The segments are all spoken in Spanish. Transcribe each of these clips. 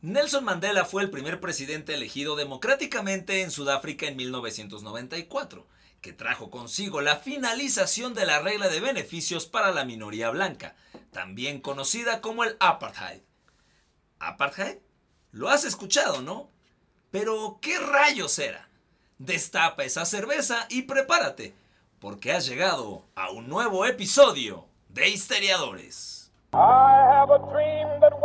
Nelson Mandela fue el primer presidente elegido democráticamente en Sudáfrica en 1994, que trajo consigo la finalización de la regla de beneficios para la minoría blanca, también conocida como el apartheid. ¿Apartheid? Lo has escuchado, ¿no? Pero, ¿qué rayos era? Destapa esa cerveza y prepárate, porque has llegado a un nuevo episodio de Histeriadores.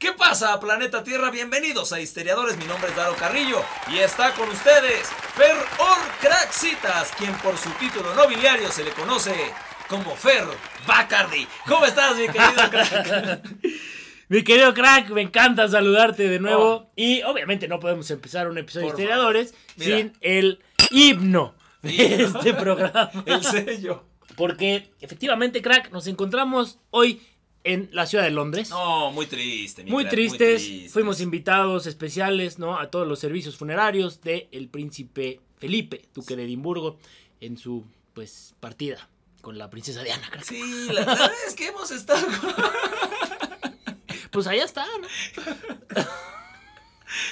¿Qué pasa, planeta Tierra? Bienvenidos a Histeriadores. Mi nombre es Daro Carrillo y está con ustedes Fer Orcraxitas, quien por su título nobiliario se le conoce como Fer Bacardi. ¿Cómo estás, mi querido crack? Mi querido crack, me encanta saludarte de nuevo. Oh. Y obviamente no podemos empezar un episodio de Histeriadores sin el himno de este programa. El sello. Porque efectivamente, crack, nos encontramos hoy en la ciudad de Londres. No, muy triste. muy, tristes. Fuimos invitados especiales, ¿no? A todos los servicios funerarios de el príncipe Felipe, duque de Edimburgo, en su, pues, partida con la princesa Diana, creo. Sí, la verdad es que hemos estado... pues allá está, ¿no?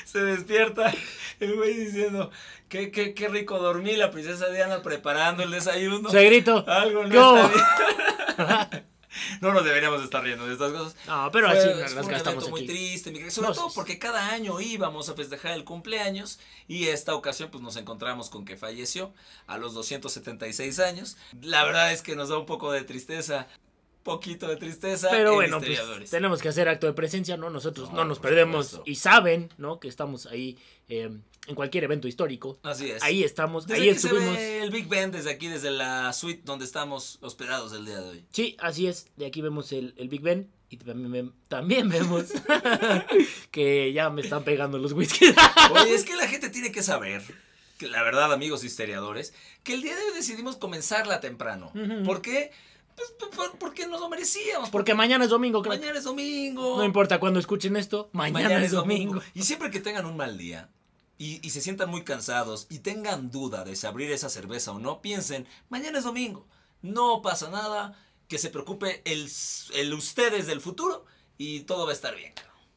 Se despierta el güey diciendo, qué, qué, qué rico dormí, la princesa Diana preparando el desayuno. Se grito. Algo no está bien. no nos deberíamos estar riendo de estas cosas. No, pero así nos fue gastamos muy triste, sobre todo porque cada año íbamos a festejar el cumpleaños y esta ocasión pues nos encontramos con que falleció a los 276 años. La verdad es que nos da un poco de tristeza poquito de tristeza. Pero bueno, pues, tenemos que hacer acto de presencia, ¿no? Nosotros no, nos perdemos y saben, ¿no? Que estamos ahí eh, en cualquier evento histórico. Así es. Ahí estamos, ahí estuvimos. el Big Ben desde aquí, desde la suite donde estamos hospedados el día de hoy. Sí, así es. De aquí vemos el, Big Ben. Y también, también vemos que ya me están pegando los whiskies. Oye, es que la gente tiene que saber que la verdad, amigos histeriadores, que el día de hoy decidimos comenzarla temprano. ¿Por qué? Pues, porque nos lo merecíamos. Porque mañana es domingo, creo. Mañana es domingo. No importa cuando escuchen esto, mañana, es domingo. Y siempre que tengan un mal día y, se sientan muy cansados y tengan duda de si abrir esa cerveza o no, piensen, mañana es domingo. No pasa nada, que se preocupe el, el ustedes del futuro y todo va a estar bien.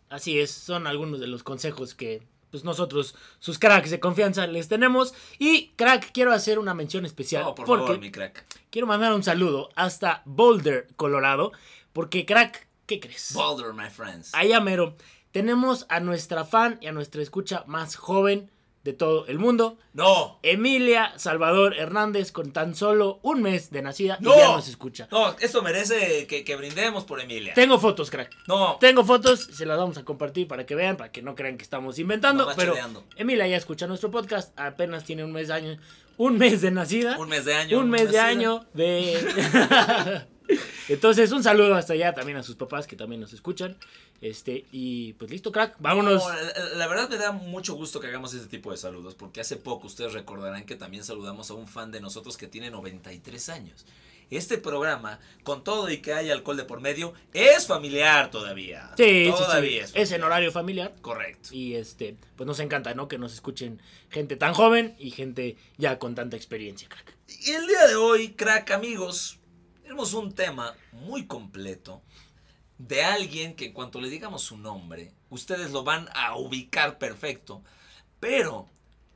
Así es, son algunos de los consejos que pues nosotros, sus cracks de confianza, les tenemos. Y crack, quiero hacer una mención especial. Oh, por porque favor, mi crack. Quiero mandar un saludo hasta Boulder, Colorado. Porque crack, ¿qué crees? Boulder, my friends. Allá mero. Tenemos a nuestra fan y a nuestra escucha más joven de todo el mundo. No. Emilia Salvador Hernández con tan solo un mes de nacida y ya nos escucha. No, esto merece que, brindemos por Emilia. Tengo fotos, crack. No. Tengo fotos, se las vamos a compartir para que vean, para que no crean que estamos inventando. pero Emilia ya escucha nuestro podcast, apenas tiene un mes de año. Un mes de nacida. Un mes de año. Un mes de año de... Entonces, un saludo hasta allá también a sus papás que también nos escuchan. Este, y pues listo, crack, vámonos. la, verdad me da mucho gusto que hagamos este tipo de saludos, porque hace poco ustedes recordarán que también saludamos a un fan de nosotros que tiene 93 años. Este programa, con todo y que haya alcohol de por medio, es familiar todavía. Sí, todavía Es, es, en horario familiar. Correcto. Y este, pues nos encanta, ¿no? Que nos escuchen gente tan joven y gente ya con tanta experiencia, crack. Y el día de hoy, crack, amigos, tenemos un tema muy completo de alguien que en cuanto le digamos su nombre, ustedes lo van a ubicar perfecto, pero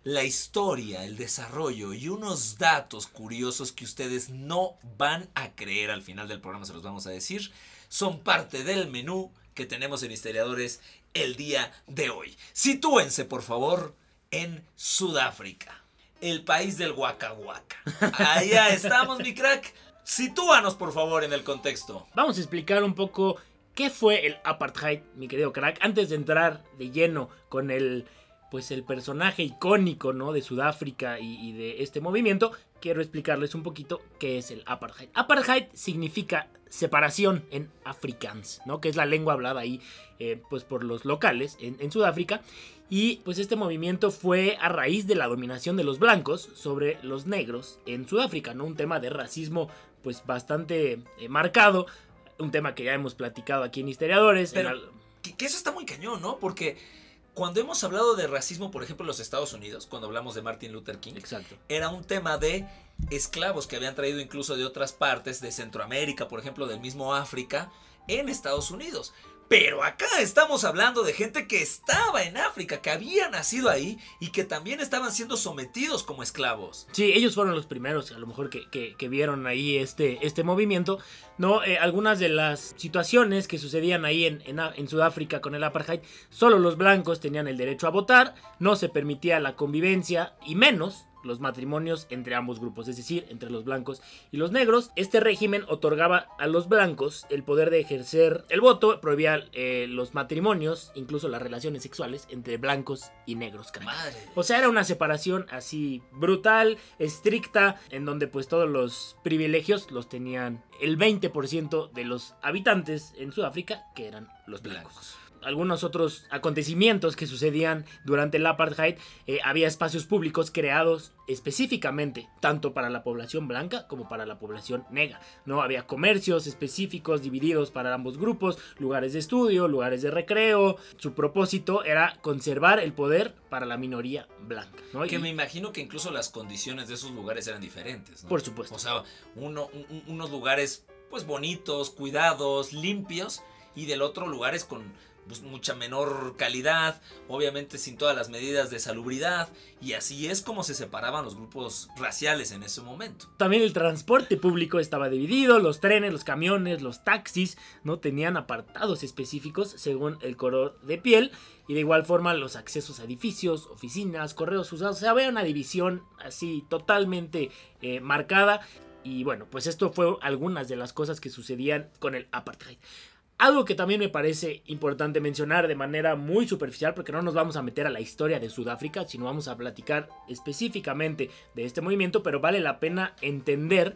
la historia, el desarrollo y unos datos curiosos que ustedes no van a creer al final del programa, se los vamos a decir, son parte del menú que tenemos en Historiadores el día de hoy. Sitúense, por favor, en Sudáfrica, el país del Waka Waka. Allá estamos, mi crack. Sitúanos, por favor, en el contexto. Vamos a explicar un poco qué fue el apartheid, mi querido crack, antes de entrar de lleno con el pues el personaje icónico, ¿no? de Sudáfrica y, de este movimiento, quiero explicarles un poquito qué es el apartheid. Apartheid significa separación en afrikaans, ¿no? Que es la lengua hablada ahí, eh, pues por los locales en, en Sudáfrica. Y pues este movimiento fue a raíz de la dominación de los blancos sobre los negros en Sudáfrica, ¿no? Un tema de racismo pues bastante eh, marcado, un tema que ya hemos platicado aquí en Historiadores. Pero- en al- Que, que eso está muy cañón, ¿no? Porque cuando hemos hablado de racismo, por ejemplo, en los Estados Unidos, cuando hablamos de Martin Luther King, Exacto. era un tema de esclavos que habían traído incluso de otras partes, de Centroamérica, por ejemplo, del mismo África, en Estados Unidos. Pero acá estamos hablando de gente que estaba en África, que había nacido ahí y que también estaban siendo sometidos como esclavos. Sí, ellos fueron los primeros, a lo mejor, que, que- vieron ahí este, este movimiento. No, Eh, algunas de las situaciones que sucedían ahí en, en en Sudáfrica con el apartheid, solo los blancos tenían el derecho a votar, no se permitía la convivencia y menos los matrimonios entre ambos grupos, es decir, entre los blancos y los negros. Este régimen otorgaba a los blancos el poder de ejercer el voto, prohibía eh, los matrimonios, incluso las relaciones sexuales entre blancos y negros. Madre. O sea, era una separación así brutal, estricta, en donde pues todos los privilegios los tenían el 20% de los habitantes en Sudáfrica, que eran los blancos. Blancos. Algunos otros acontecimientos que sucedían durante el apartheid, eh, había espacios públicos creados específicamente tanto para la población blanca como para la población negra. No había comercios específicos divididos para ambos grupos, lugares de estudio, lugares de recreo. Su propósito era conservar el poder para la minoría blanca. ¿no? Que Y- me imagino que incluso las condiciones de esos lugares eran diferentes, ¿no? Por supuesto. O sea, uno, un- un- unos lugares pues bonitos, cuidados, limpios, y del otro lugares con pues, mucha menor calidad, obviamente sin todas las medidas de salubridad, y así es como se separaban los grupos raciales en ese momento. También el transporte público estaba dividido, los trenes, los camiones, los taxis no tenían apartados específicos según el color de piel y de igual forma los accesos a edificios, oficinas, correos usados, o sea, había una división así totalmente eh, marcada y bueno, pues esto fue algunas de las cosas que sucedían con el apartheid. Algo que también me parece importante mencionar de manera muy superficial, porque no nos vamos a meter a la historia de Sudáfrica, sino vamos a platicar específicamente de este movimiento, pero vale la pena entender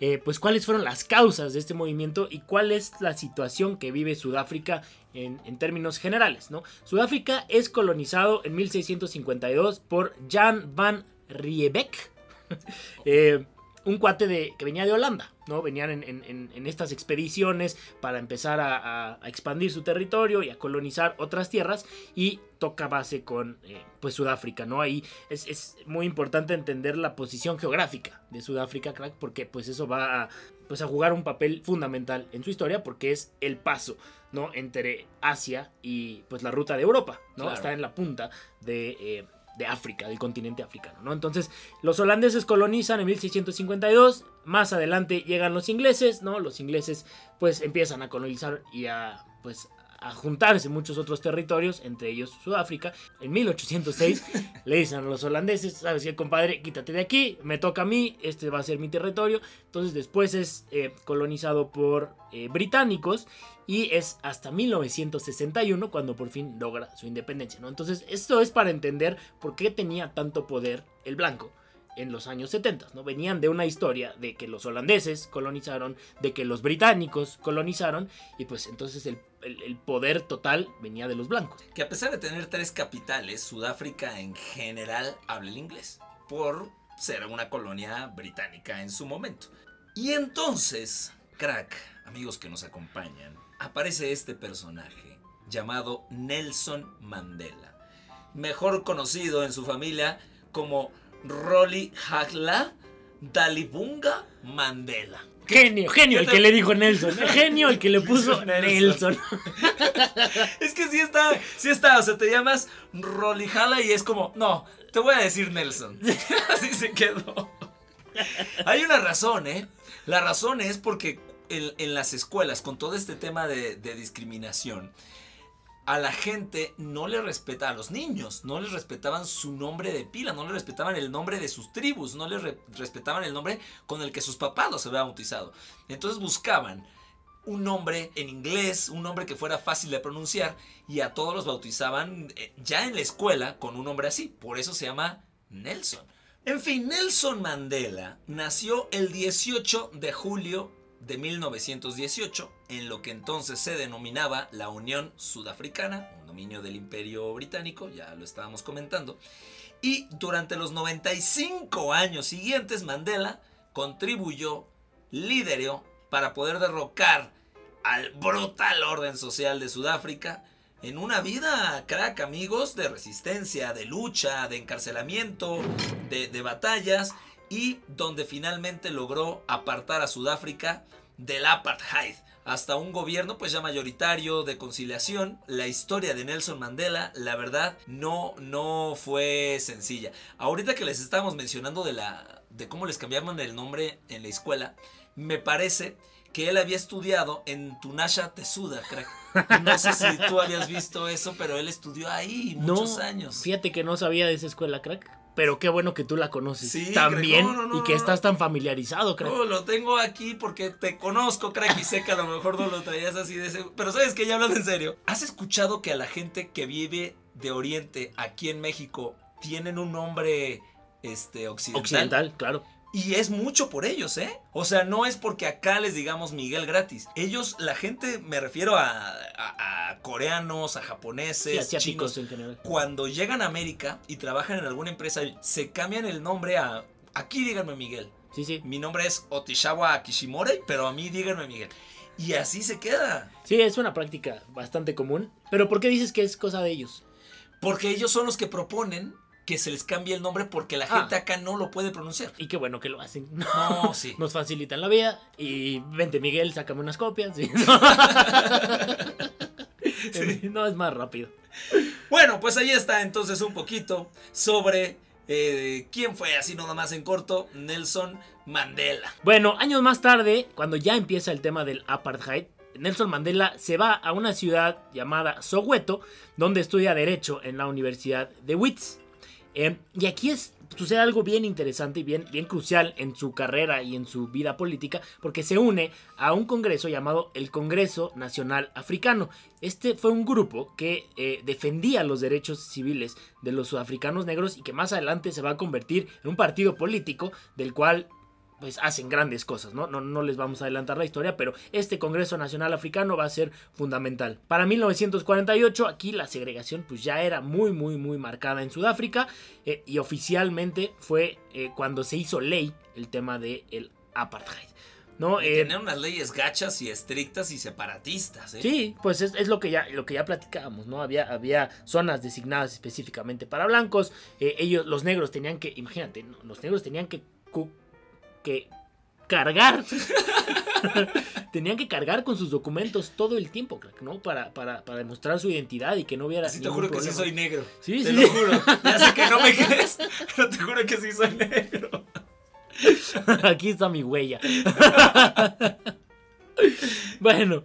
eh, pues cuáles fueron las causas de este movimiento y cuál es la situación que vive Sudáfrica en, términos generales. ¿no? Sudáfrica es colonizado en 1652 por Jan van Riebeck. Eh, un cuate de, que venía de Holanda, ¿no? Venían en, en- estas expediciones para empezar a, a- a expandir su territorio y a colonizar otras tierras y toca base con, eh, pues, Sudáfrica, ¿no? Ahí es, es muy importante entender la posición geográfica de Sudáfrica, crack, porque pues eso va a, pues, a jugar un papel fundamental en su historia porque es el paso, ¿no? Entre Asia y, pues, la ruta de Europa, ¿no? Claro. Está en la punta de... eh, de África, del continente africano, ¿no? Entonces, los holandeses colonizan en 1652, más adelante llegan los ingleses, ¿no? Los ingleses pues empiezan a colonizar y a pues a juntarse muchos otros territorios, entre ellos Sudáfrica. En 1806 le dicen a los holandeses, sabes qué, compadre, quítate de aquí, me toca a mí, este va a ser mi territorio. Entonces después es eh, colonizado por eh, británicos y es hasta 1961 cuando por fin logra su independencia, ¿no? Entonces esto es para entender por qué tenía tanto poder el blanco en los años 70, ¿no? Venían de una historia de que los holandeses colonizaron, de que los británicos colonizaron, y pues entonces el, el- poder total venía de los blancos. Que a pesar de tener tres capitales, Sudáfrica en general habla el inglés, por ser una colonia británica en su momento. Y entonces, crack, amigos que nos acompañan, aparece este personaje llamado Nelson Mandela, mejor conocido en su familia como Rolly Hagla Dalibunga Mandela. Genio, genio el ¿Qué que le dijo Nelson, genio el que le puso Nelson. Es que sí está, sí está, o sea, te llamas Rolly Hagla y es como, no, te voy a decir Nelson. Así se quedó. Hay una razón, ¿eh? La razón es porque en, en las escuelas, con todo este tema de, de discriminación, a la gente no le respeta, a los niños, no les respetaban su nombre de pila, no les respetaban el nombre de sus tribus, no les re- respetaban el nombre con el que sus papás los habían bautizado. Entonces buscaban un nombre en inglés, un nombre que fuera fácil de pronunciar, y a todos los bautizaban eh, ya en la escuela con un nombre así. Por eso se llama Nelson. En fin, Nelson Mandela nació el 18 de julio de 1918 en lo que entonces se denominaba la Unión Sudafricana, un dominio del Imperio Británico, ya lo estábamos comentando. Y durante los 95 años siguientes, Mandela contribuyó lideró para poder derrocar al brutal orden social de Sudáfrica en una vida, crack, amigos, de resistencia, de lucha, de encarcelamiento, de, de batallas y donde finalmente logró apartar a Sudáfrica del apartheid hasta un gobierno pues ya mayoritario de conciliación. La historia de Nelson Mandela, la verdad, no, no fue sencilla. Ahorita que les estábamos mencionando de, la, de cómo les cambiaron el nombre en la escuela, me parece que él había estudiado en Tunasha Tesuda, crack. No sé si tú habías visto eso, pero él estudió ahí muchos años. Fíjate que no sabía de esa escuela, crack. Pero qué bueno que tú la conoces sí, también y que estás tan familiarizado, crack. No, lo tengo aquí porque te conozco, crack, y sé que a lo mejor no lo traías así de ese. Pero sabes que ya hablas en serio. ¿Has escuchado que a la gente que vive de Oriente aquí en México tienen un nombre este, occidental? Occidental, claro. Y es mucho por ellos, ¿eh? O sea, no es porque acá les digamos Miguel gratis. Ellos, la gente, me refiero a, coreanos, a japoneses, asiáticos en general. Cuando llegan a América y trabajan en alguna empresa, se cambian el nombre a. Aquí díganme Miguel. Sí, sí. Mi nombre es Otishawa Kishimore, pero a mí díganme Miguel. Y así se queda. Sí, es una práctica bastante común. Pero ¿por qué dices que es cosa de ellos? Porque ellos son los que proponen que se les cambie el nombre porque la gente ah. acá no lo puede pronunciar. Y qué bueno que lo hacen. No, sí. Nos facilitan la vida. Y vente, Miguel, sácame unas copias. No, es más rápido. Bueno, pues ahí está entonces un poquito sobre eh, quién fue, así nada más en corto, Nelson Mandela. Bueno, años más tarde, cuando ya empieza el tema del apartheid, Nelson Mandela se va a una ciudad llamada Soweto, donde estudia Derecho en la Universidad de Wits. Eh, y aquí es, sucede algo bien interesante y bien, bien crucial en su carrera y en su vida política, porque se une a un congreso llamado el Congreso Nacional Africano. Este fue un grupo que eh, defendía los derechos civiles de los sudafricanos negros y que más adelante se va a convertir en un partido político del cual pues hacen grandes cosas, ¿no? ¿no? No les vamos a adelantar la historia, pero este Congreso Nacional Africano va a ser fundamental. Para 1948 aquí la segregación pues ya era muy muy muy marcada en Sudáfrica eh, y oficialmente fue eh, cuando se hizo ley el tema del el apartheid. ¿no? Eh, unas leyes gachas y estrictas y separatistas. ¿eh? Sí, pues es, lo, que ya, lo que ya platicábamos, ¿no? Había, había zonas designadas específicamente para blancos. ellos, los negros tenían que, imagínate, los negros tenían que que cargar. Tenían que cargar con sus documentos todo el tiempo, ¿no? Para, para, demostrar su identidad y que no hubiera. Sí, te juro que sí soy negro. Sí, te lo juro. Ya sé que no me crees, pero te juro que sí soy negro. Aquí está mi huella. bueno,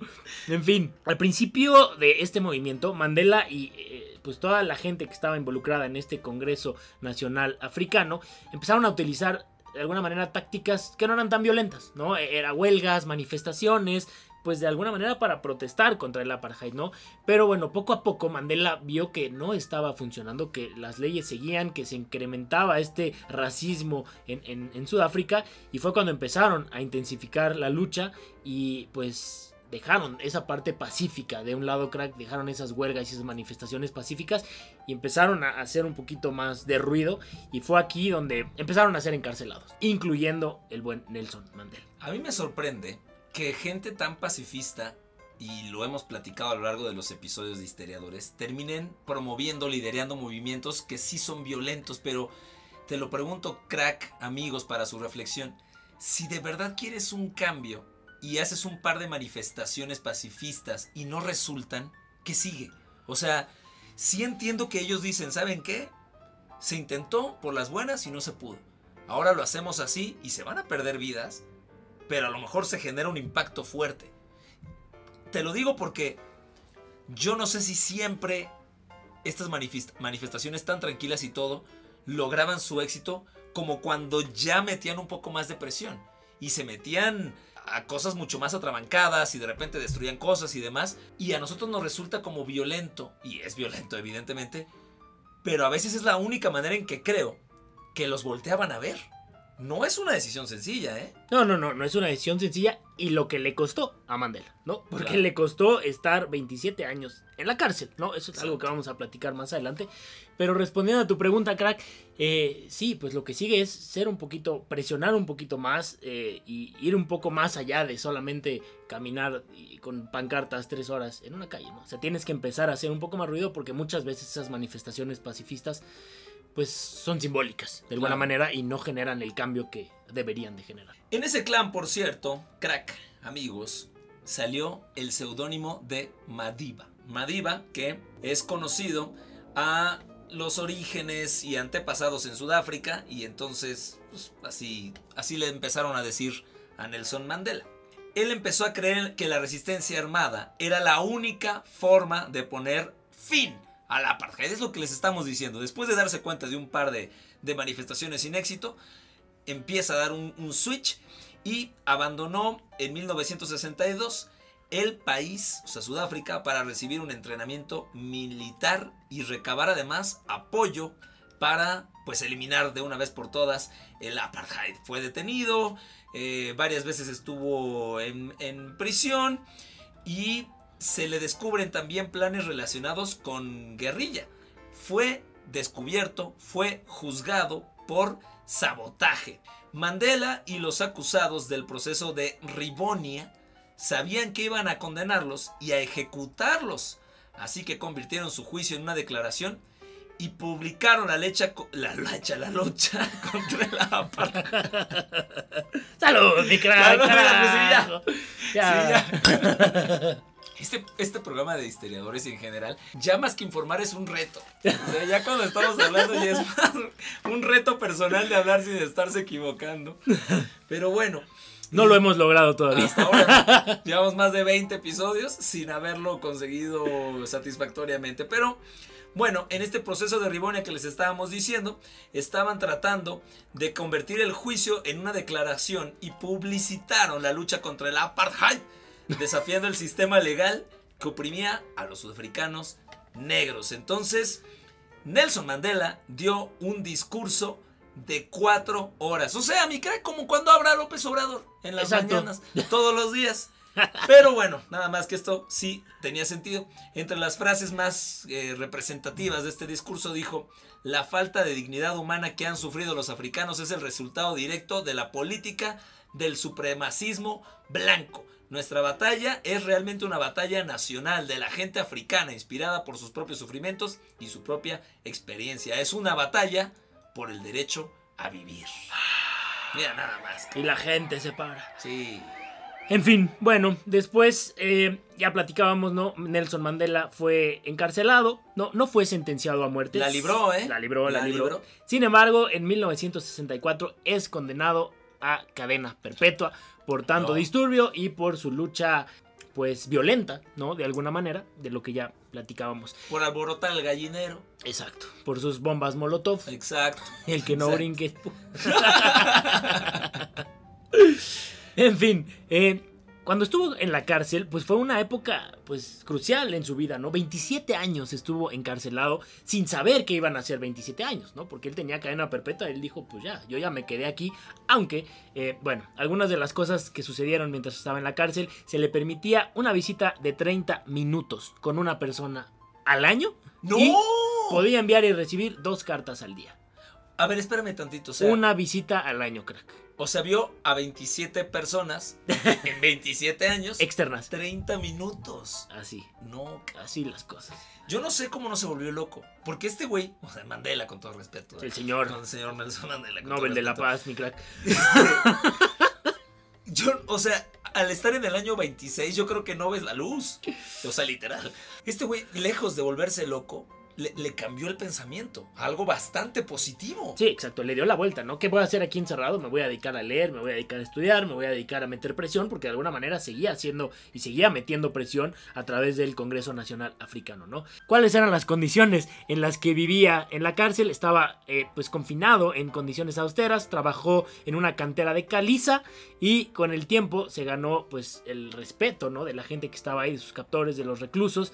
en fin, al principio de este movimiento, Mandela y eh, pues toda la gente que estaba involucrada en este Congreso Nacional Africano empezaron a utilizar de alguna manera tácticas que no eran tan violentas, ¿no? E-, era huelgas, manifestaciones, pues de alguna manera para protestar contra el apartheid, ¿no? Pero bueno, poco a poco Mandela vio que no estaba funcionando, que las leyes seguían, que se incrementaba este racismo en, en Sudáfrica y fue cuando empezaron a intensificar la lucha y pues dejaron esa parte pacífica de un lado crack, dejaron esas huelgas y esas manifestaciones pacíficas y empezaron a hacer un poquito más de ruido y fue aquí donde empezaron a ser encarcelados, incluyendo el buen Nelson Mandela. A mí me sorprende que gente tan pacifista y lo hemos platicado a lo largo de los episodios de Histeriadores, terminen promoviendo, liderando movimientos que sí son violentos, pero te lo pregunto, crack, amigos, para su reflexión, si de verdad quieres un cambio, y haces un par de manifestaciones pacifistas y no resultan, ¿qué sigue? O sea, sí entiendo que ellos dicen, ¿saben qué? Se intentó por las buenas y no se pudo. Ahora lo hacemos así y se van a perder vidas, pero a lo mejor se genera un impacto fuerte. Te lo digo porque yo no sé si siempre estas manifestaciones tan tranquilas y todo lograban su éxito como cuando ya metían un poco más de presión y se metían a cosas mucho más atrabancadas y de repente destruían cosas y demás. Y a nosotros nos resulta como violento, y es violento evidentemente, pero a veces es la única manera en que creo que los volteaban a ver. No es una decisión sencilla, ¿eh? No, no, no, no es una decisión sencilla y lo que le costó a Mandela, ¿no? Porque Claro. le costó estar 27 años en la cárcel, ¿no? Eso es algo que vamos a platicar más adelante. Pero respondiendo a tu pregunta, crack, eh, sí, pues lo que sigue es ser un poquito, presionar un poquito más eh, y ir un poco más allá de solamente caminar y con pancartas tres horas en una calle, ¿no? O sea, tienes que empezar a hacer un poco más ruido porque muchas veces esas manifestaciones pacifistas pues son simbólicas de alguna Claro. manera y no generan el cambio que deberían de generar. En ese clan, por cierto, crack, amigos, salió el seudónimo de Madiba. Madiba, que es conocido a los orígenes y antepasados en Sudáfrica, y entonces pues, así, así le empezaron a decir a Nelson Mandela. Él empezó a creer que la resistencia armada era la única forma de poner fin al apartheid. Es lo que les estamos diciendo. Después de darse cuenta de un par de, manifestaciones sin éxito, empieza a dar un, un switch y abandonó en 1962 el país, o sea, Sudáfrica, para recibir un entrenamiento militar y recabar además apoyo para pues eliminar de una vez por todas el apartheid. Fue detenido, eh, varias veces estuvo en, en prisión y se le descubren también planes relacionados con guerrilla. Fue descubierto, fue juzgado por sabotaje. Mandela y los acusados del proceso de Ribonia sabían que iban a condenarlos y a ejecutarlos. Así que convirtieron su juicio en una declaración y publicaron la lecha, la lucha, la lucha contra el apartheid. ¡Salud, mi crack! Salud, carajo! pues Ya. Sí, Este, este programa de historiadores en general, ya más que informar es un reto. O sea, ya cuando estamos hablando ya es más un reto personal de hablar sin estarse equivocando. Pero bueno. No lo hemos logrado todavía. Hasta ahora llevamos más de 20 episodios sin haberlo conseguido satisfactoriamente. Pero bueno, en este proceso de Ribonia que les estábamos diciendo, estaban tratando de convertir el juicio en una declaración y publicitaron la lucha contra el apartheid, desafiando el sistema legal que oprimía a los sudafricanos negros. Entonces, Nelson Mandela dio un discurso de cuatro horas. O sea, mi crack, como cuando habla López Obrador en las Exacto. mañanas, todos los días. Pero bueno, nada más que esto sí tenía sentido. Entre las frases más eh, representativas de este discurso dijo, la falta de dignidad humana que han sufrido los africanos es el resultado directo de la política del supremacismo blanco. Nuestra batalla es realmente una batalla nacional de la gente africana, inspirada por sus propios sufrimientos y su propia experiencia. Es una batalla por el derecho a vivir. Mira, nada más. Y la gente se para. Sí. En fin, bueno, después eh, ya platicábamos, ¿no? Nelson Mandela fue encarcelado, no, no fue sentenciado a muerte. La libró, ¿eh? La libró, la, La libró. libró. Sin embargo, en 1964 es condenado a cadena perpetua por tanto No. disturbio y por su lucha, pues, violenta, ¿no? De alguna manera, de lo que ya platicábamos. Por alborotar el gallinero. Exacto. Por sus bombas Molotov. Exacto. El que no Exacto. brinque. en fin, eh, cuando estuvo en la cárcel, pues fue una época pues crucial en su vida, ¿no? 27 años estuvo encarcelado sin saber que iban a ser 27 años, ¿no? Porque él tenía cadena perpetua, él dijo, pues ya, yo ya me quedé aquí, aunque, eh, bueno, algunas de las cosas que sucedieron mientras estaba en la cárcel, se le permitía una visita de 30 minutos con una persona al año. ¡No! Y podía enviar y recibir dos cartas al día. A ver, espérame tantito. O sea, Una visita al año, crack. O sea, vio a 27 personas en 27 años. Externas. 30 minutos. Así, No, así las cosas. yo no sé cómo no se volvió loco. Porque este güey, o sea, Mandela con todo respeto. El señor Con el señor Nelson Mandela. con Nobel todo de la. Paz, mi crack. Yo, o sea, al estar en el año 26, yo creo que no ves la luz. O sea, literal. Este güey, lejos de volverse loco, le, cambió el pensamiento. Algo bastante positivo. Sí, exacto, le dio la vuelta, ¿no? ¿Qué voy a hacer aquí encerrado? Me voy a dedicar a leer, me voy a dedicar a estudiar, me voy a dedicar a meter presión, porque de alguna manera seguía haciendo y seguía metiendo presión a través del Congreso Nacional Africano, ¿no? ¿Cuáles eran las condiciones en las que vivía en la cárcel? Estaba eh, pues confinado en condiciones austeras, trabajó en una cantera de caliza y con el tiempo se ganó pues el respeto, ¿no? De la gente que estaba ahí, de sus captores, de los reclusos.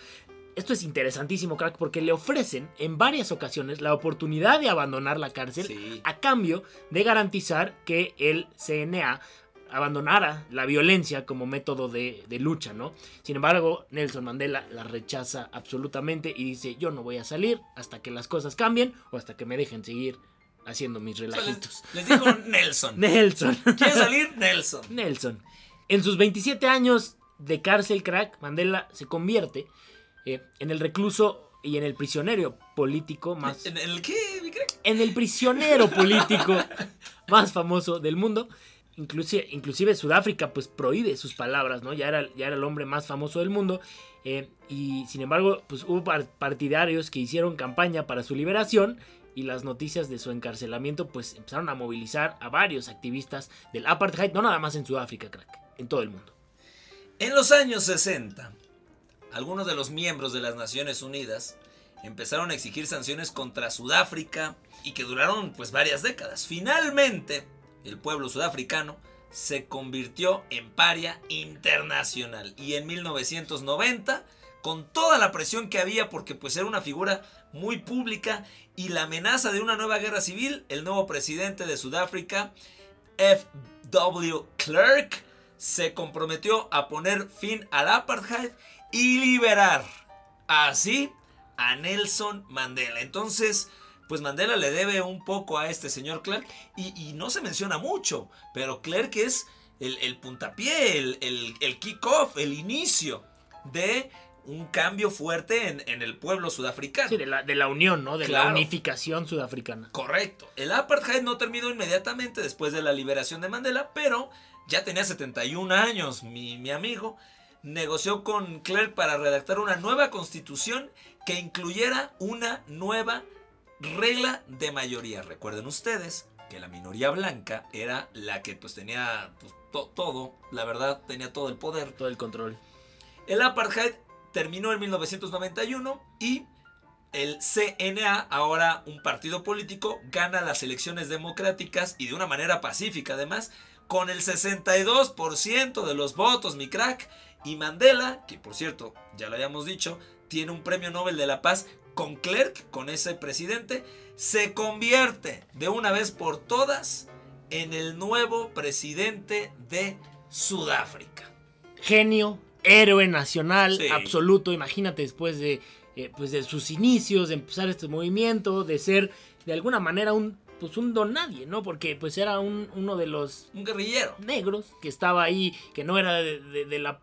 Esto es interesantísimo, crack, porque le ofrecen en varias ocasiones la oportunidad de abandonar la cárcel Sí. a cambio de garantizar que el CNA abandonara la violencia como método de, de lucha, ¿no? Sin embargo, Nelson Mandela la rechaza absolutamente y dice, yo no voy a salir hasta que las cosas cambien o hasta que me dejen seguir haciendo mis O sea, relajitos. les, les dijo Nelson. Nelson. ¿Quieres salir? Nelson. Nelson. En sus 27 años de cárcel crack, Mandela se convierte eh, en el recluso y en el prisionero político más... ¿En el qué? En el prisionero político más famoso del mundo. Inclusive, inclusive Sudáfrica pues prohíbe sus palabras, ¿no? Ya era, ya era el hombre más famoso del mundo. eh, y sin embargo, pues hubo par- partidarios que hicieron campaña para su liberación. Y las noticias de su encarcelamiento pues empezaron a movilizar a varios activistas del apartheid, no nada más en Sudáfrica, crack, en todo el mundo. En los años 60, algunos de los miembros de las Naciones Unidas empezaron a exigir sanciones contra Sudáfrica y que duraron pues varias décadas. Finalmente, el pueblo sudafricano se convirtió en paria internacional y en 1990 con toda la presión que había porque pues era una figura muy pública y la amenaza de una nueva guerra civil, el nuevo presidente de Sudáfrica, F.W. Clerk, se comprometió a poner fin al apartheid y liberar así a Nelson Mandela. Entonces, pues Mandela le debe un poco a este señor Clark y, y no se menciona mucho, pero Clark es el, el puntapié, el, el, el kick-off, el inicio de un cambio fuerte en, en el pueblo sudafricano. Sí, de la, de la unión, ¿no? De la unificación sudafricana. Correcto. El apartheid no terminó inmediatamente después de la liberación de Mandela, pero ya tenía 71 años, mi, mi amigo. Negoció con Clerk para redactar una nueva constitución que incluyera una nueva regla de mayoría. Recuerden ustedes que la minoría blanca era la que pues tenía pues, to- todo, la verdad, tenía todo el poder. Todo el control. El apartheid terminó en 1991 y el CNA, ahora un partido político, gana las elecciones democráticas y de una manera pacífica además, con el 62% de los votos, mi crack. Y Mandela, que por cierto, ya lo habíamos dicho, tiene un premio Nobel de la Paz con Clerk, con ese presidente, se convierte de una vez por todas en el nuevo presidente de Sudáfrica. genio, héroe nacional, Sí. absoluto. Imagínate después de, eh, pues de sus inicios, de empezar este movimiento, de ser de alguna manera un, pues un don nadie, ¿no? Porque pues era un, uno de los Un guerrillero. negros que estaba ahí, que no era de, de- de la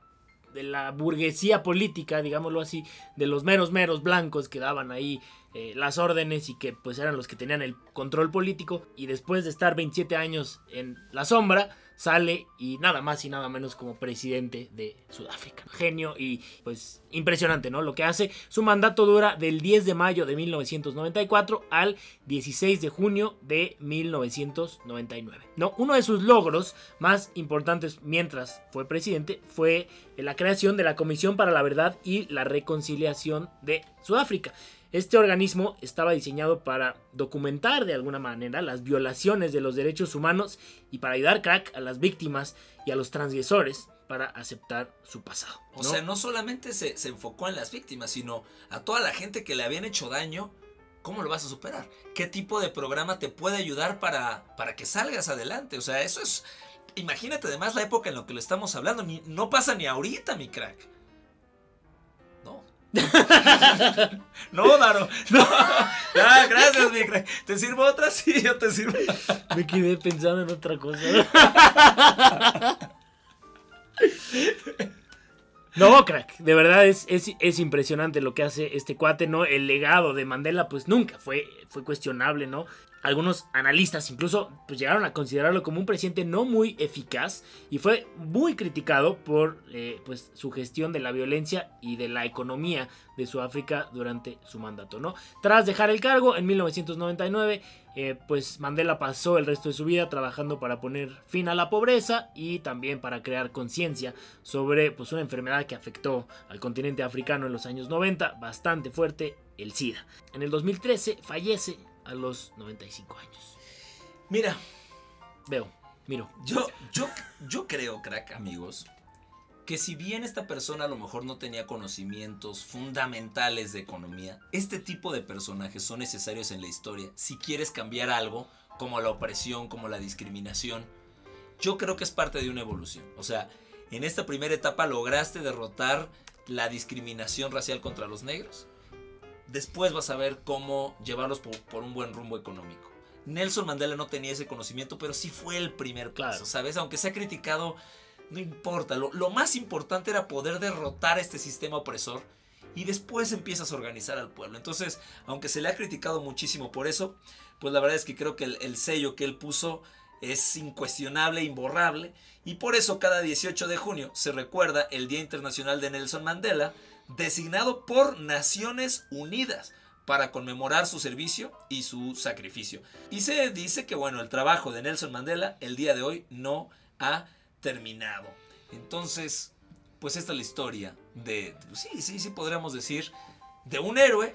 de la burguesía política, digámoslo así, de los meros meros blancos que daban ahí eh, las órdenes y que pues eran los que tenían el control político y después de estar 27 años en la sombra sale y nada más y nada menos como presidente de Sudáfrica. Genio y pues impresionante, ¿no? Lo que hace. Su mandato dura del 10 de mayo de 1994 al 16 de junio de 1999. ¿no? Uno de sus logros más importantes mientras fue presidente fue la creación de la Comisión para la Verdad y la Reconciliación de Sudáfrica. Este organismo estaba diseñado para documentar de alguna manera las violaciones de los derechos humanos y para ayudar crack a las víctimas y a los transgresores para aceptar su pasado. O ¿no? sea, no solamente se, se enfocó en las víctimas, sino a toda la gente que le habían hecho daño. ¿Cómo lo vas a superar? ¿Qué tipo de programa te puede ayudar para, para que salgas adelante? O sea, eso es... Imagínate además la época en la que lo estamos hablando. Ni, no pasa ni ahorita, mi crack. No. Daro. No. Ah, gracias, mi crack. ¿Te sirvo otra? Sí, yo te sirvo. Me quedé pensando en otra cosa. No, crack, de verdad es, es, es impresionante lo que hace este cuate, ¿no? El legado de Mandela, pues nunca fue, fue cuestionable, ¿no? Algunos analistas incluso pues, llegaron a considerarlo como un presidente no muy eficaz y fue muy criticado por eh, pues, su gestión de la violencia y de la economía de Sudáfrica durante su mandato, ¿no? Tras dejar el cargo en 1999, eh, pues Mandela pasó el resto de su vida trabajando para poner fin a la pobreza y también para crear conciencia sobre pues, una enfermedad que afectó al continente africano en los años 90, bastante fuerte, el SIDA. En el 2013 fallece a los 95 años. Mira, Veo, miro. Yo, yo, yo creo, crack, amigos, que si bien esta persona a lo mejor no tenía conocimientos fundamentales de economía, este tipo de personajes son necesarios en la historia si quieres cambiar algo como la opresión, como la discriminación. Yo creo que es parte de una evolución. O sea, en esta primera etapa lograste derrotar la discriminación racial contra los negros. Después vas a ver cómo llevarlos por, un buen rumbo económico. Nelson Mandela no tenía ese conocimiento, pero sí fue el primer paso, ¿sabes? Aunque se ha criticado no importa, lo, más importante era poder derrotar este sistema opresor y después empiezas a organizar al pueblo. Entonces, aunque se le ha criticado muchísimo por eso, pues la verdad es que creo que el, sello que él puso es incuestionable, imborrable, y por eso cada 18 de junio se recuerda el Día Internacional de Nelson Mandela, designado por Naciones Unidas para conmemorar su servicio y su sacrificio. Y se dice que bueno, el trabajo de Nelson Mandela el día de hoy no ha terminado. Entonces, pues esta es la historia de, sí, sí, sí podríamos decir, de un héroe.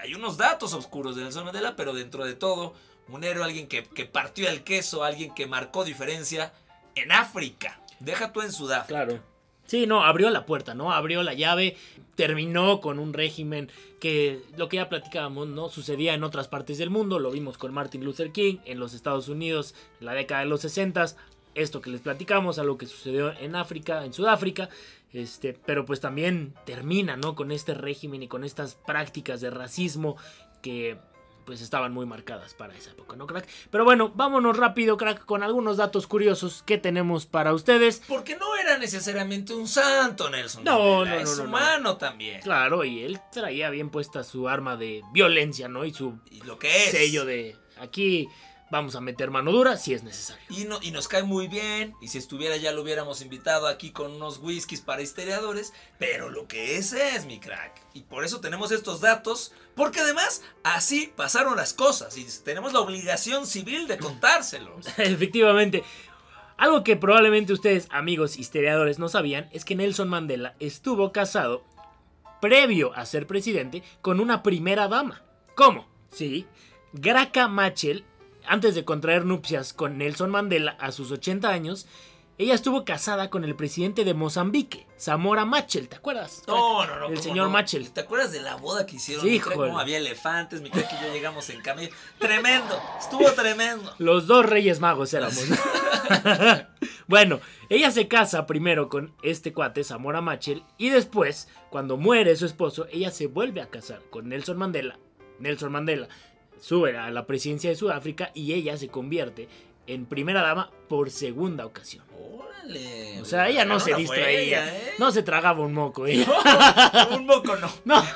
Hay unos datos oscuros de Nelson Mandela, pero dentro de todo, un héroe, alguien que, que partió el queso, alguien que marcó diferencia en África. Deja tú en Sudáfrica. Claro. Sí, no, abrió la puerta, ¿no? Abrió la llave, terminó con un régimen que lo que ya platicábamos, ¿no? Sucedía en otras partes del mundo, lo vimos con Martin Luther King en los Estados Unidos en la década de los 60, esto que les platicamos, a lo que sucedió en África, en Sudáfrica, este, pero pues también termina, ¿no? Con este régimen y con estas prácticas de racismo que pues estaban muy marcadas para esa época, ¿no, crack? Pero bueno, vámonos rápido, crack, con algunos datos curiosos que tenemos para ustedes. Porque no era necesariamente un santo, Nelson. No, no, no, Es humano también. Claro, y él traía bien puesta su arma de violencia, ¿no? Y su ¿Y lo que es? sello de aquí vamos a meter mano dura si es necesario. Y, no, y nos cae muy bien, y si estuviera ya lo hubiéramos invitado aquí con unos whiskies para historiadores, pero lo que es es mi crack. Y por eso tenemos estos datos, porque además así pasaron las cosas y tenemos la obligación civil de contárselos. Efectivamente. Algo que probablemente ustedes, amigos historiadores, no sabían es que Nelson Mandela estuvo casado previo a ser presidente con una primera dama. ¿Cómo? Sí, Graca Machel antes de contraer nupcias con Nelson Mandela a sus 80 años, ella estuvo casada con el presidente de Mozambique, Zamora Machel, ¿te acuerdas? No, no, no. El señor Machel. ¿Te acuerdas de la boda que hicieron? Sí, cómo había elefantes, mi que yo llegamos en camello. Tremendo, estuvo tremendo. Los dos reyes magos éramos. bueno, ella se casa primero con este cuate, Zamora Machel, y después, cuando muere su esposo, ella se vuelve a casar con Nelson Mandela. Nelson Mandela sube a la presidencia de Sudáfrica y ella se convierte en primera dama por segunda ocasión. Órale. O sea, ella no se distraía. ¿eh? No se tragaba un moco. ¿eh? un moco no. No.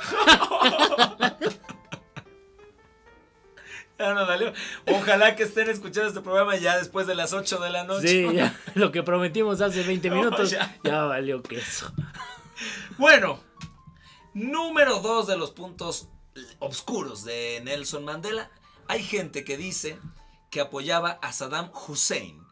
Ya no dale. Ojalá que estén escuchando este programa ya después de las 8 de la noche. Sí, ya. Lo que prometimos hace 20 minutos ya. ya valió queso. Bueno, número 2 de los puntos obscuros de Nelson Mandela, hay gente que dice que apoyaba a Saddam Hussein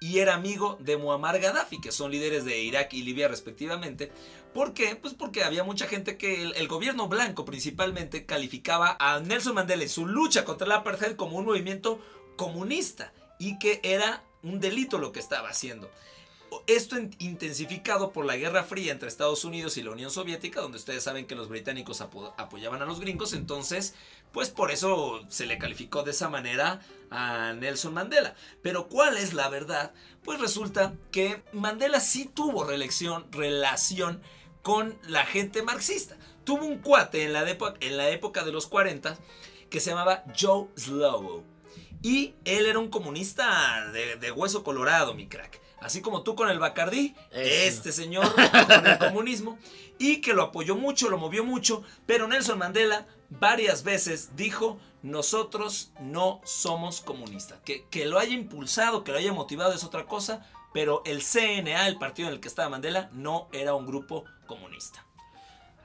y era amigo de Muammar Gaddafi, que son líderes de Irak y Libia respectivamente. ¿Por qué? Pues porque había mucha gente que el, gobierno blanco principalmente calificaba a Nelson Mandela y su lucha contra la apartheid como un movimiento comunista y que era un delito lo que estaba haciendo. Esto intensificado por la Guerra Fría entre Estados Unidos y la Unión Soviética, donde ustedes saben que los británicos apoyaban a los gringos, entonces, pues por eso se le calificó de esa manera a Nelson Mandela. Pero ¿cuál es la verdad? Pues resulta que Mandela sí tuvo relación, con la gente marxista. Tuvo un cuate en la, en la época de los 40 que se llamaba Joe Slovo. Y él era un comunista de hueso colorado, mi crack así como tú con el Bacardí, este señor con el comunismo, y que lo apoyó mucho, lo movió mucho, pero Nelson Mandela varias veces dijo, nosotros no somos comunistas. Que, que lo haya impulsado, que lo haya motivado es otra cosa, pero el CNA, el partido en el que estaba Mandela, no era un grupo comunista.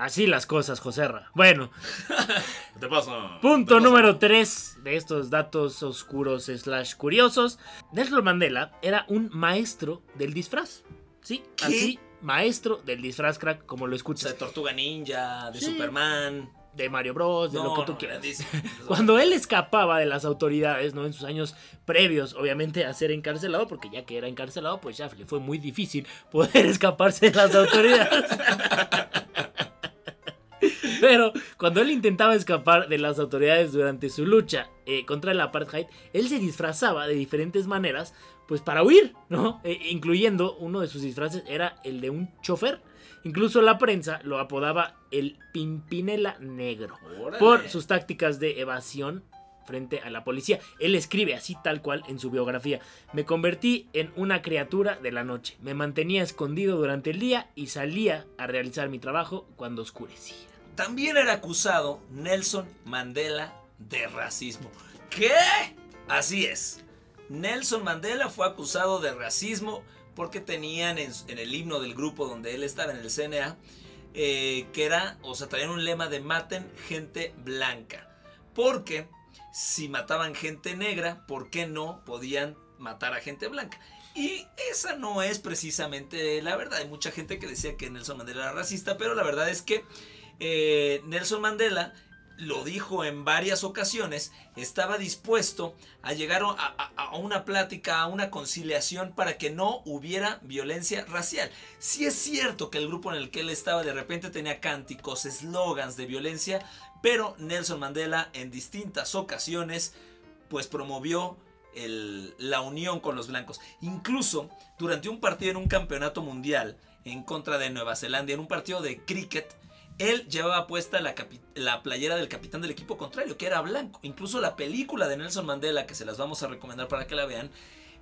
Así las cosas, Joserra. Bueno. ¿Qué te pasa? Punto número 3 de estos datos oscuros slash curiosos. Nelson Mandela era un maestro del disfraz. Sí, así, maestro del disfraz crack, como lo escuchas. de Tortuga Ninja, de Superman. de Mario Bros, de lo que tú no, quieras. Cuando él escapaba de las autoridades, ¿no? En sus años previos, obviamente, a ser encarcelado, porque ya que era encarcelado, pues ya le fue muy difícil poder escaparse de las autoridades. Pero cuando él intentaba escapar de las autoridades durante su lucha eh, contra el apartheid, él se disfrazaba de diferentes maneras, pues para huir, ¿no? Eh, incluyendo uno de sus disfraces era el de un chofer. Incluso la prensa lo apodaba el Pimpinela Negro Órale. por sus tácticas de evasión frente a la policía. Él escribe así tal cual en su biografía. Me convertí en una criatura de la noche. Me mantenía escondido durante el día y salía a realizar mi trabajo cuando oscurecía. También era acusado Nelson Mandela de racismo. ¿Qué? Así es. Nelson Mandela fue acusado de racismo porque tenían en, el himno del grupo donde él estaba en el CNA, eh, que era, o sea, traían un lema de maten gente blanca. Porque si mataban gente negra, ¿por qué no podían matar a gente blanca? Y esa no es precisamente la verdad. Hay mucha gente que decía que Nelson Mandela era racista, pero la verdad es que eh, Nelson Mandela lo dijo en varias ocasiones, estaba dispuesto a llegar a, una plática, a una conciliación para que no hubiera violencia racial. Si es cierto que el grupo en el que él estaba de repente tenía cánticos, eslogans de violencia, pero Nelson Mandela en distintas ocasiones pues promovió la unión con los blancos. Incluso durante un partido en un campeonato mundial en contra de Nueva Zelanda, en un partido de cricket, él llevaba puesta la, la playera del capitán del equipo contrario, que era blanco. Incluso la película de Nelson Mandela, que se las vamos a recomendar para que la vean,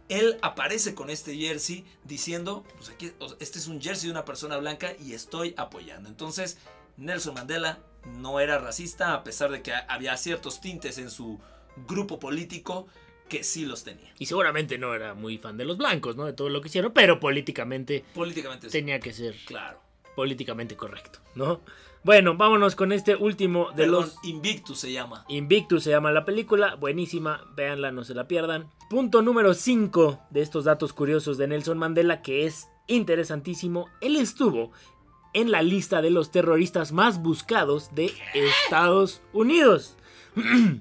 él aparece con este jersey diciendo, pues aquí, este es un jersey de una persona blanca y estoy apoyando. Entonces, Nelson Mandela no era racista, a pesar de que ha- había ciertos tintes en su grupo político que sí los tenía. Y seguramente no era muy fan de los blancos, ¿no? De todo lo que hicieron, pero políticamente Políticamente sí. tenía que ser Claro. Políticamente correcto, ¿no? Bueno, vámonos con este último de Perdón, los... Invictus se llama. Invictus se llama la película, buenísima, véanla, no se la pierdan. Punto número 5 de estos datos curiosos de Nelson Mandela, que es interesantísimo. Él estuvo en la lista de los terroristas más buscados de Estados Unidos.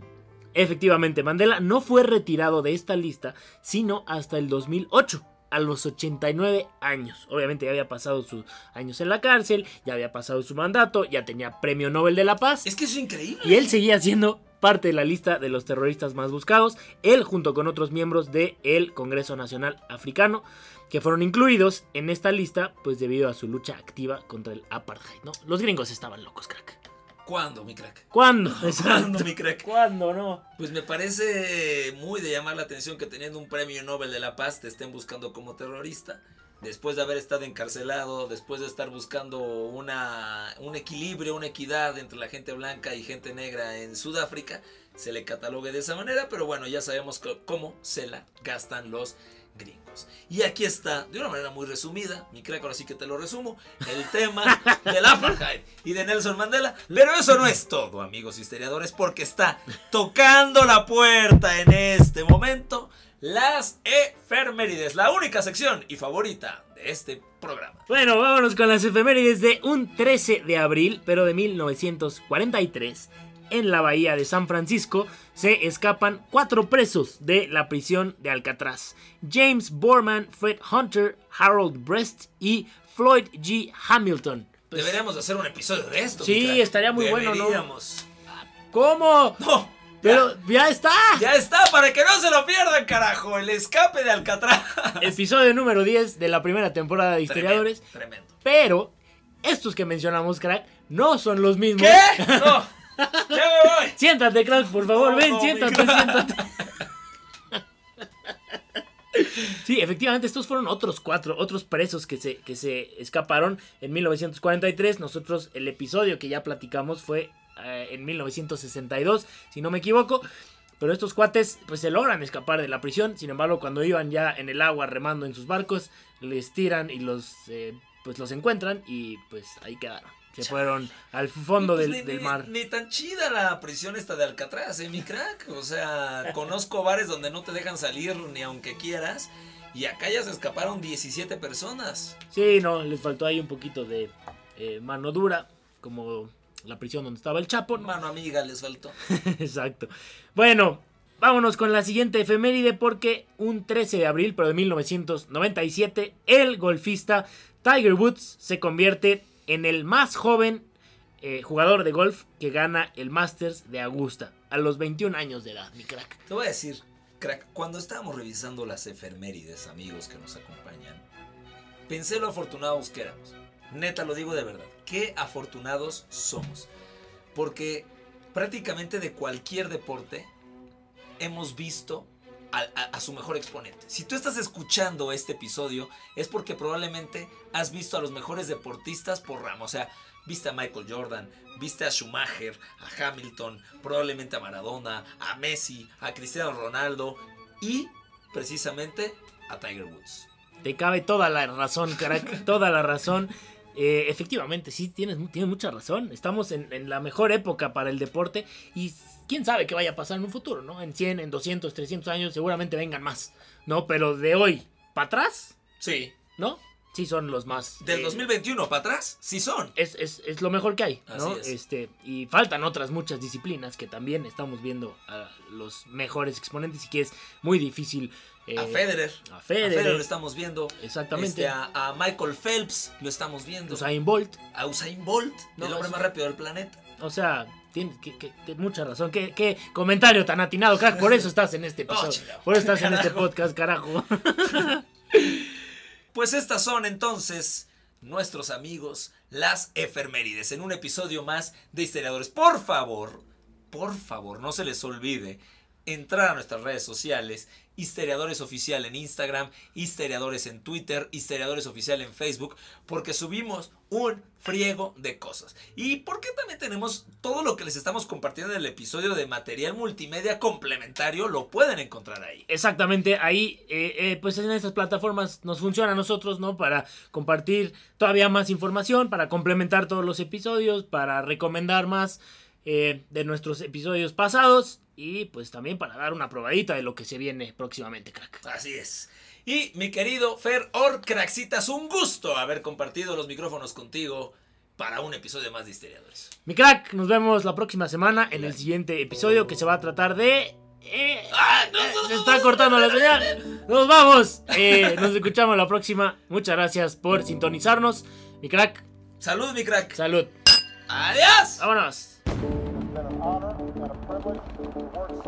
Efectivamente, Mandela no fue retirado de esta lista, sino hasta el 2008. A los 89 años. Obviamente ya había pasado sus años en la cárcel, ya había pasado su mandato, ya tenía premio Nobel de la Paz. Es que es increíble. Y él seguía siendo parte de la lista de los terroristas más buscados, él junto con otros miembros del Congreso Nacional Africano, que fueron incluidos en esta lista, pues debido a su lucha activa contra el apartheid, ¿no? Los gringos estaban locos, crack. ¿Cuándo, mi crack? ¿Cuándo? ¿Cuándo, mi crack? ¿Cuándo, no? Pues me parece muy de llamar la atención que teniendo un premio Nobel de la Paz te estén buscando como terrorista. Después de haber estado encarcelado, después de estar buscando una, un equilibrio, una equidad entre la gente blanca y gente negra en Sudáfrica, se le catalogue de esa manera, pero bueno, ya sabemos cómo se la gastan los gringos. Y aquí está, de una manera muy resumida, mi crack, ahora sí que te lo resumo, el tema del apartheid y de Nelson Mandela. Pero eso no es todo, amigos historiadores, porque está tocando la puerta en este momento las efemérides, la única sección y favorita de este programa. Bueno, vámonos con las efemérides de un 13 de abril, pero de 1943. En la bahía de San Francisco se escapan cuatro presos de la prisión de Alcatraz. James Borman, Fred Hunter, Harold Brest y Floyd G. Hamilton. Pues, Deberíamos hacer un episodio de esto. Sí, estaría muy bueno, ¿no? ¿Cómo? No, Pero ya está. ya está, para que no se lo pierdan, carajo, el escape de Alcatraz. Episodio número 10 de la primera temporada de Historiadores. Tremendo. tremendo. Pero estos que mencionamos, crack, no son los mismos. ¿Qué? No, ya me voy. Siéntate, crack, por favor, No, ven, no, siéntate, siéntate. Sí, efectivamente, estos fueron otros cuatro, otros presos que se, que se escaparon en 1943. Nosotros, el episodio que ya platicamos fue eh, en 1962, si no me equivoco. Pero estos cuates, pues se logran escapar de la prisión. Sin embargo, cuando iban ya en el agua remando en sus barcos, les tiran y los, eh, pues los encuentran y pues ahí quedaron. Se fueron al fondo Pues del, ni, del ni- mar. Ni, tan chida la prisión esta de Alcatraz, ¿eh, mi crack? O sea, conozco bares donde no te dejan salir ni aunque quieras. Y acá ya se escaparon 17 personas. Sí, no, les faltó ahí un poquito de eh, mano dura, como la prisión donde estaba el Chapo. ¿no? Mano amiga les faltó. Exacto. Bueno, vámonos con la siguiente efeméride porque un 13 de abril, pero de 1997, el golfista Tiger Woods se convierte en el más joven eh, jugador de golf que gana el Masters de Augusta a los 21 años de edad, mi crack. Te voy a decir, crack, cuando estábamos revisando las efemérides, amigos que nos acompañan, pensé lo afortunados que éramos. Neta, lo digo de verdad. Qué afortunados somos. Porque prácticamente de cualquier deporte hemos visto a, su mejor exponente. Si tú estás escuchando este episodio es porque probablemente has visto a los mejores deportistas por ramo. O sea, viste a Michael Jordan, viste a Schumacher, a Hamilton, probablemente a Maradona, a Messi, a Cristiano Ronaldo y precisamente a Tiger Woods. Te cabe toda la razón, crack, toda la razón. Eh, efectivamente, sí, tienes, tienes mucha razón. Estamos en, en la mejor época para el deporte y quién sabe qué vaya a pasar en un futuro, ¿no? En 100, en 200, 300 años seguramente vengan más, ¿no? Pero de hoy para atrás, Sí. ¿no? Sí son los más... Del eh, 2021 para atrás, sí son. es, es- es lo mejor que hay, ¿no? Así es. Este, y faltan otras muchas disciplinas que también estamos viendo a los mejores exponentes y que es muy difícil. eh, A Federer. A Federer. lo estamos viendo. Exactamente. Este, a, a Michael Phelps lo estamos viendo. Usain Bolt. a Usain Bolt, No, el hombre más rápido del planeta. O sea, tienes que, que- que- mucha razón. ¿Qué, qué comentario tan atinado, crack. Por eso estás en este Oh, episodio. chingado. Por eso estás en este Carajo. podcast, carajo. Pues estas son entonces nuestros amigos, las efemérides, en un episodio más de Historiadores. Por favor, por favor, no se les olvide entrar a nuestras redes sociales, Historiadores Oficial en Instagram, Historiadores en Twitter, Historiadores Oficial en Facebook, porque subimos un friego de cosas. Y porque también tenemos todo lo que les estamos compartiendo en el episodio de material multimedia complementario, lo pueden encontrar ahí. Exactamente, ahí, eh, eh, pues en estas plataformas nos funciona a nosotros, ¿no? Para compartir todavía más información, para complementar todos los episodios, para recomendar más eh, de nuestros episodios pasados y pues también para dar una probadita de lo que se viene próximamente, crack. Así es. Y mi querido Fer Orcraxitas, un gusto haber compartido los micrófonos contigo para un episodio más de Historiadores. Mi crack, nos vemos la próxima semana en el siguiente episodio que se va a tratar de... eh, ¡Ah, no, eh, no, se no, está cortando la señal. Nos vamos. Eh, nos escuchamos la próxima. Muchas gracias por sintonizarnos. Mi crack, Salud, mi crack. salud. Adiós. Vámonos.